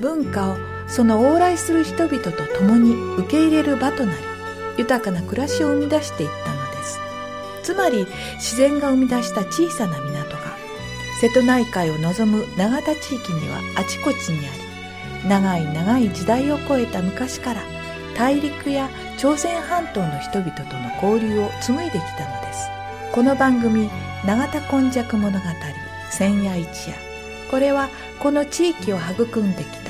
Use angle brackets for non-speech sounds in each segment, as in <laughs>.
文化をその往来する人々と共に受け入れる場となり豊かな暮らしを生み出していったのです。つまり自然が生み出した小さな港が瀬戸内海を望む永田地域にはあちこちにあり長い長い時代を超えた昔から大陸や朝鮮半島の人々との交流を紡いできたのです。この番組「永田今昔物語千夜一夜」これはこの地域を育んできた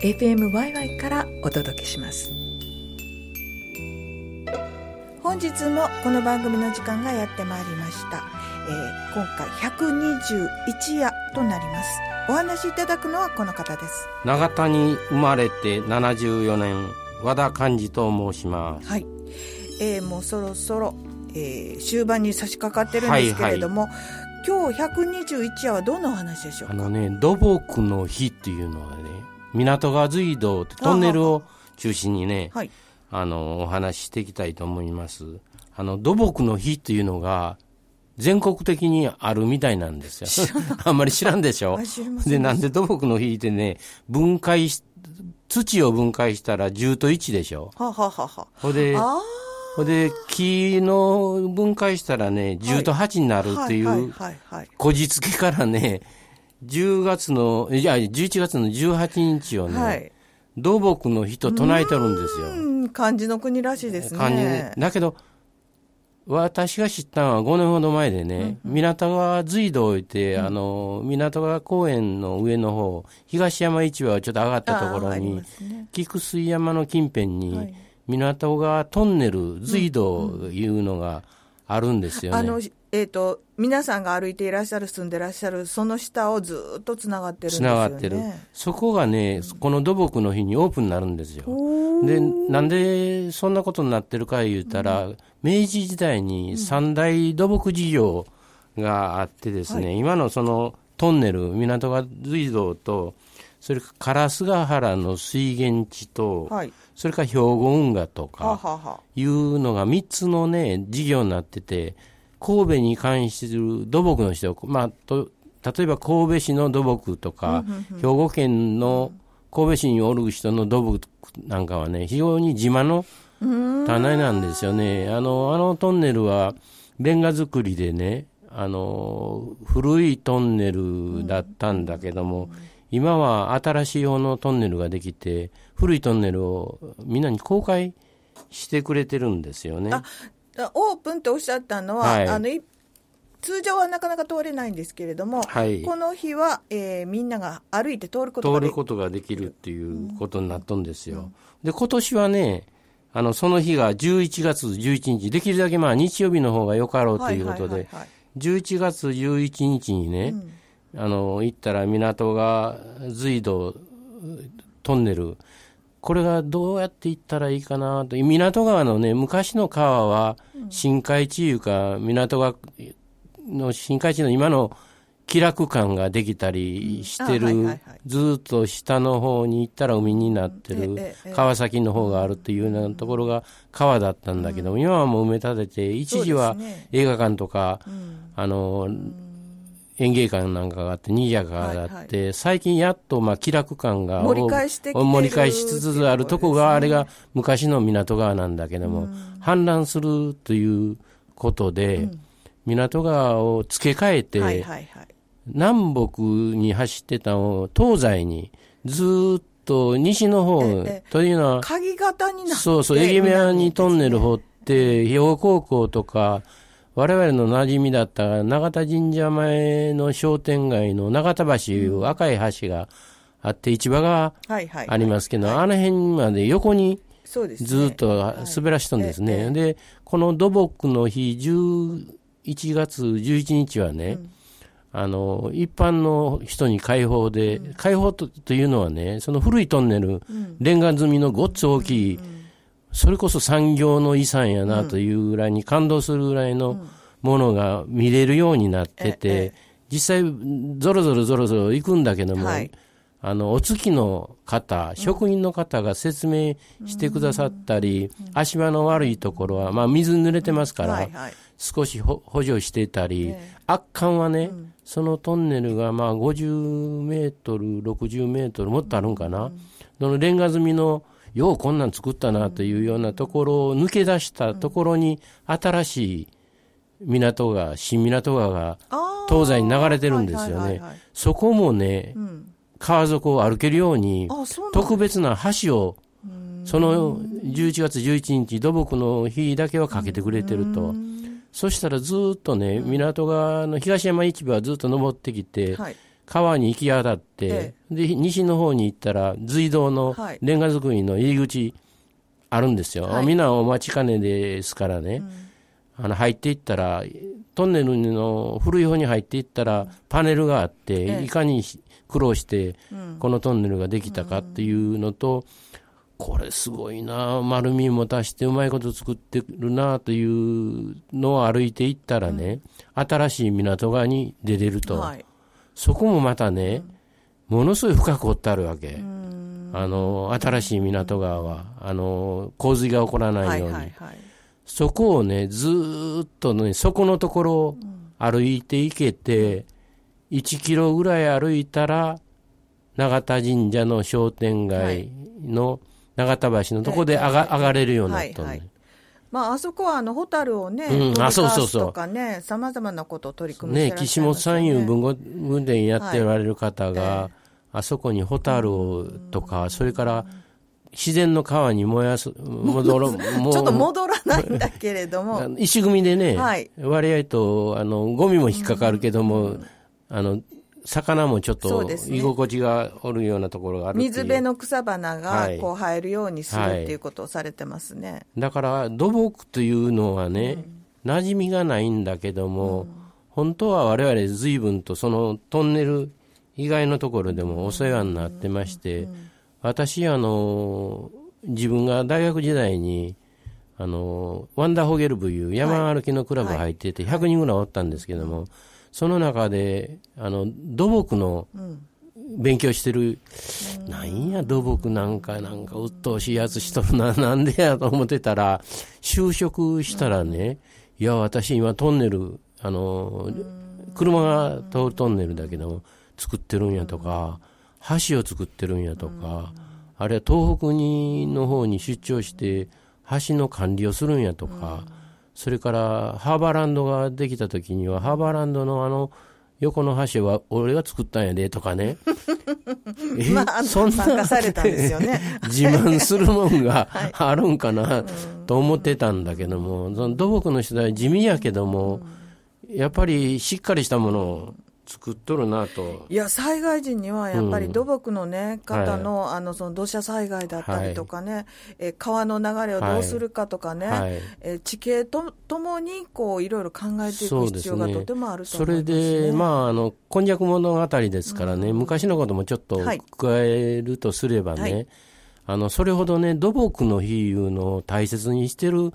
FMYY からお届けします。本日もこの番組の時間がやってまいりました、えー、今回121夜となります。お話しいただくのはこの方です。永田に生まれて74年和田寛治と申します。はい、えー、もうそろそろ、えー、終盤に差し掛かってるんですけれども、はいはい。今日121夜はどんなお話でしょうか？あのね土木の日っていうのはね港川隧道ってトンネルを中心にね、はい、あのお話ししていきたいと思います。あの土木の日っていうのが全国的にあるみたいなんですよ。あんまり知らんでしょ？でなんで土木の日ってね分解し土を分解したら10と1でしょ？ははははほでほで、木の分解したらね、10と8になるっていう、こじつけからね、10月の、いや、11月の18日をね、はい、土木の日と唱えてるんですよ。漢字の国らしいですね。漢字だけど、私が知ったのは5年ほど前でね、うんうん、港川隧道を置いて、うん、あの、港川公園の上の方、東山市場をちょっと上がったところに、ね、菊水山の近辺に、はい。港川トンネル、隧道いうのがあるんですよね。あのえーと、皆さんが歩いていらっしゃる、住んでらっしゃる、その下をずっとつながってるんですよ、ね、つながってる、そこがね、この土木の日にオープンになるんですよ。で、なんでそんなことになってるか言ったら、うん、明治時代に三大土木事業があってですね、はい、今のそのトンネル、港川隧道と、それから烏ヶ原の水源地と、はい、それから兵庫運河とかいうのが3つのね事業になってて神戸に関する土木の人、まあ、と例えば神戸市の土木とか、兵庫県の神戸市におる人の土木なんかはね非常に自慢の棚なんですよね。あのあのトンネルはレンガ造りでねあの古いトンネルだったんだけども、今は新しい方のトンネルができて、古いトンネルをみんなに公開してくれてるんですよね。あオープンとおっしゃったのは、はい、あの通常はなかなか通れないんですけれども、はい、この日は、えー、みんなが歩いて通ることができる。通ることができるっていうことになったんですよ。うん、で、今年はね、あの、その日が11月11日、できるだけまあ日曜日の方がよかろうということで、11月11日にね、うんあの行ったら港が隧道トンネルこれがどうやって行ったらいいかなと。港川のね昔の川は深海地いうか港川の深海地の今の気楽感ができたりしてる、ずっと下の方に行ったら海になってる。川崎の方があるっていうようなところが川だったんだけども、今はもう埋め立てて、一時は映画館とか、うんあの、演芸館なんかがあって、にぎやかがあって、はい最近やっとまあ気楽感が盛り返してきてる盛り返しつつあるとこが、あれが昔の港川なんだけども、氾濫するということで、港川を付け替えて、はいはいはい。南北に走ってたのを東西にずーっと西の方、ええ。というのは、鍵型になってそうそう、エギメアにトンネル掘って、兵庫高校とか、我々の馴染みだった永田神社前の商店街の永田橋、赤い橋があって、市場が。ありますけど、あの辺まで横に。ずっと滑らしとんですね。で、この土木の日、11月11日はね、あの、一般の人に開放で、開放とというのはね、その古いトンネル、レンガ積みのごっつ大きい、それこそ産業の遺産やなというぐらいに感動するぐらいのものが見れるようになってえてえ、実際、ぞろぞろぞろぞろ行くんだけども、はい。あの、お月の方、職員の方が説明してくださったり、足場の悪いところは、まあ水濡れてますから、はいはい。少しほ補助してたり、え圧巻はね、そのトンネルがまあ50メートル、60メートル、もっとあるんかな、そのレンガ積みの、ようこんなん作ったなというようなところを抜け出したところに、新しい港が、新港川が東西に流れてるんですよね。そこもね、うん。川底を歩けるように、特別な橋を、その11月11日、土木の日だけはかけてくれてると。そしたらずーっとね、港側の東山市場はずっと登ってきて、はい。川に行き当たって、えで、西の方に行ったら、隧道のはいレンガ造りの入り口あるんですよ。はいみんなお待ちかねですからね。あの、入っていったら、トンネルの古い方に入っていったら、パネルがあって、ええいかに苦労して、このトンネルができたかっていうのと、これすごいな丸みも足してうまいこと作ってるなというのを歩いていったらね、新しい港側に出れると。はい。そこもまたね、ものすごい深く掘ってあるわけ。あの、新しい港川は、あの、洪水が起こらなはいいように。はいはい。そこをね、ずーっとね、そこのところを歩いていけて、1キロぐらい歩いたら、永田神社の商店街の永田橋のとこで上が,、上がれるようになったのね、はいはいまあ、あそこは、あの、ホタルをね、うんあそうそうそう。とかね、様々なことを取り組みしてね、らっしゃ岸本三遊文語文殿やっておられる方が、はい。あそこにホタルをとか、それから自然の川に燃やす、<laughs> 戻ろちょっと戻らないんだけれども、<laughs> 石組みでね、はい。割合と、あの、ゴミも引っかかるけども、あの、魚もちょっと居心地がおるようなところがあるっていう。水辺の草花がはい。こう生えるようにするはいっていうことをされてますね。だから土木というのはね、馴染みがないんだけども、本当は我々随分とそのトンネル以外のところでもお世話になってまして、私あの自分が大学時代にあのワンダーホゲル部いう山歩きのクラブ入ってて100人ぐらいおったんですけども、その中であの土木の勉強してる、なんや土木なんかなんか鬱陶しいやつしとるな、<laughs> なんでやと思ってたら、就職したらね、いや、私今トンネル、あの、車が通るトンネルだけども、作ってるんやとか、橋を作ってるんやとか、あるいは東北にの方に出張して、橋の管理をするんやとか、それからハーバーランドができた時には、ハーバーランドのあの、横の橋は俺が作ったんやでとかね。<laughs> え？まあ、あの参加されたんですよね。<laughs> 自慢するもんが <laughs> あるんかなと思ってたんだけども、その土木の人は地味やけども、やっぱりしっかりしたものを作っとるなと。いや、災害時にはやっぱりうん土木のね、方の、あの、その土砂災害だったりとかね、えー川の流れをどうするかとかね、はい。えー地形とともに、こう、いろいろ考えていく必要がとてもあるとそれ思います、ね。で、まあ、あの、こんにゃく物語ですからね、昔のこともちょっとはい。加えるとすればね、はい。あの、それほどね、土木の日いうのを大切にしてる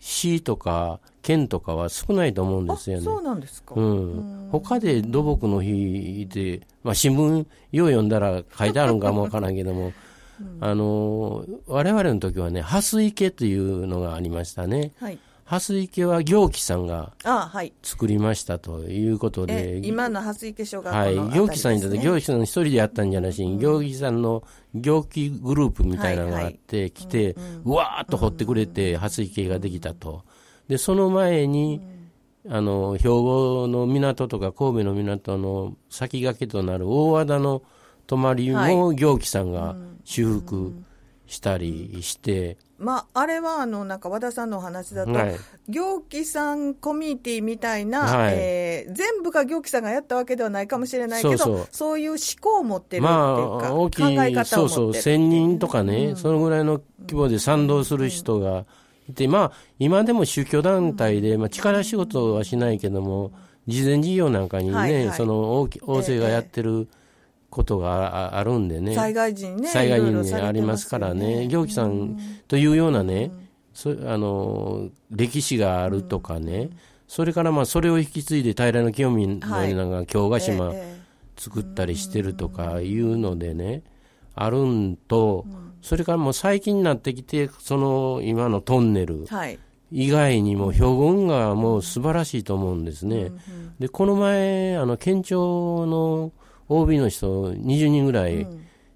市とか県とかは少ないと思うんですよね。そうなんですか。うん。他で土木の日で、まあ新聞よう読んだら書いてあるんかもわからんけども、<laughs> あの、我々の時はね、蓮池というのがありましたね。はい。蓮池は行基さんが。作りましたということえで、今の蓮池小学校のはい、行基さんにとって、行基さん一人でやったんじゃなしに、行基さんの行基グループみたいなのがあって、来て、うわーっと掘ってくれて、蓮池ができたと。で、その前に、あの、兵庫の港とか神戸の港の先駆けとなる大和田の泊まりも行基さんが修復したりして、まあ、あれは、あの、なんか和田さんのお話だと、はい。行基さんコミュニティみたいな、はい。えー全部が行基さんがやったわけではないかもしれないけど、そうそう。いう思考を持ってるっていうまか、あ、大き考えい、方そうそう、1000人とかね、そのぐらいの規模で賛同する人がいて、まあ、今でも宗教団体で、まあ、力仕事はしないけども、慈善事業なんかにね、はいはい。その大き大勢がやってることがああるんでね、災害時にね、災害に、ね、ありますからよね、行基さんというようなね、そあの歴史があるとかね、それからまあそれを引き継いで平清美のようなのが京ヶ島、ええ作ったりしてるとかいうのでね、あるんと、それからもう最近になってきて、その今のトンネルはい。以外にも兵庫運河も素晴らしいと思うんですね。で、この前、あの、県庁の OB の人20人ぐらい、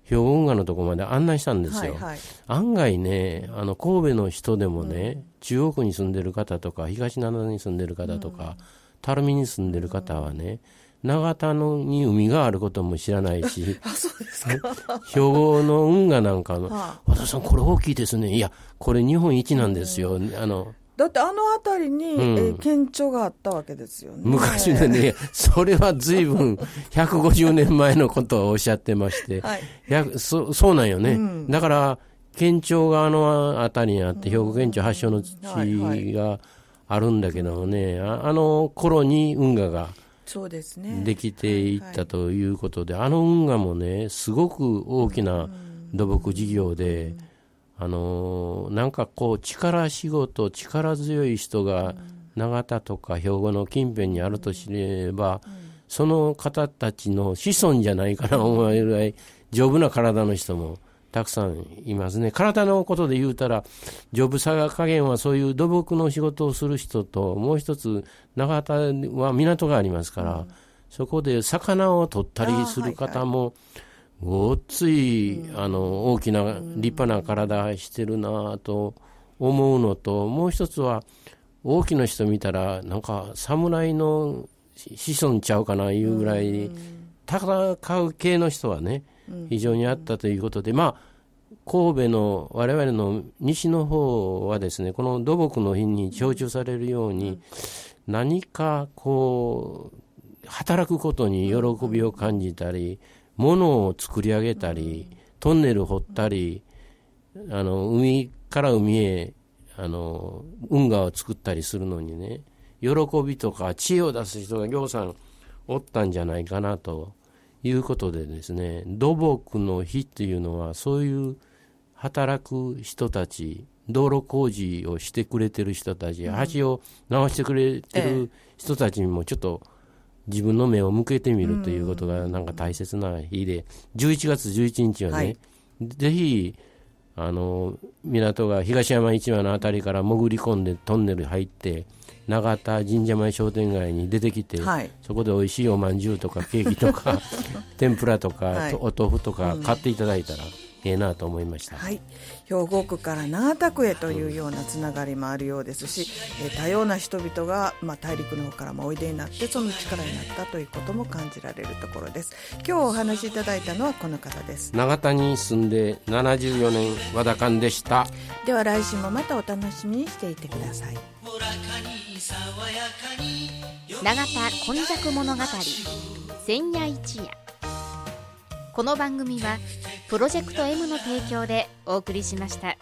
兵庫運河のとこまで案内したんですよ。はいはい。案外ね、あの神戸の人でもね、中央区に住んでる方とか、東灘に住んでる方とか、垂水に住んでる方はね、長田のに海があることも知らないし、<laughs> あ、そうですか。<laughs> 兵庫の運河なんかの、は和田さん、これ大きいですね。いや、これ日本一なんですよ。あの、だってあの辺りに、ん。えー県庁があったわけですよね。昔のね、それは随分150年前のことをおっしゃってまして、はい。やそそうなんよね、だから県庁があの辺りにあって、兵庫県庁発祥の地があるんだけどもね、ああの頃に運河がそうですね。できていったということで、あの運河もね、すごく大きな土木事業で、あのーなんかこう、力仕事、力強い人が長田とか兵庫の近辺にあるとすれば、その方たちの子孫じゃないかな思えるぐらい、丈夫な体の人もたくさんいますね。体のことで言うたら、丈夫さ加減はそういう土木の仕事をする人と、もう一つ、長田は港がありますから、そこで魚を取ったりする方も、ごっつい、あの、大きな、立派な体してるなと思うのと、もう一つは、大きな人見たら、なんか、侍の子孫ちゃうかないうぐらい、戦う系の人はね、非常にあったということで、まあ、神戸の我々の西の方はですね、この土木の日に象徴されるように、何かこう、働くことに喜びを感じたり、物を作り上げたり、トンネル掘ったり、あの、海から海へ、あの、運河を作ったりするのにね、喜びとか知恵を出す人がぎょうさんおったんじゃないかなということでですね、土木の日っていうのはそういう働く人たち、道路工事をしてくれてる人たち、橋を直してくれてる人たちにもちょっと自分の目を向けてみるということがなんか大切な日で、11月11日はね、はい。ぜひ、あの、港が東山市場のあたりから潜り込んでトンネル入って、永田神社前商店街に出てきて、はい。そこで美味しいおまんじゅうとかケーキとか <laughs> 天ぷらとか、はい。とお豆腐とか買っていただいたらええなと思いました。はい、兵庫区から長田区へというようなつながりもあるようですし、えー多様な人々が、まあ、大陸の方からもおいでになってその力になったということも感じられるところです。今日お話しいただいたのはこの方です。永田に住んで74年和田勘でした。では来週もまたお楽しみにしていてください。永田今昔物語千夜一夜。この番組はプロジェクト M の提供でお送りしました。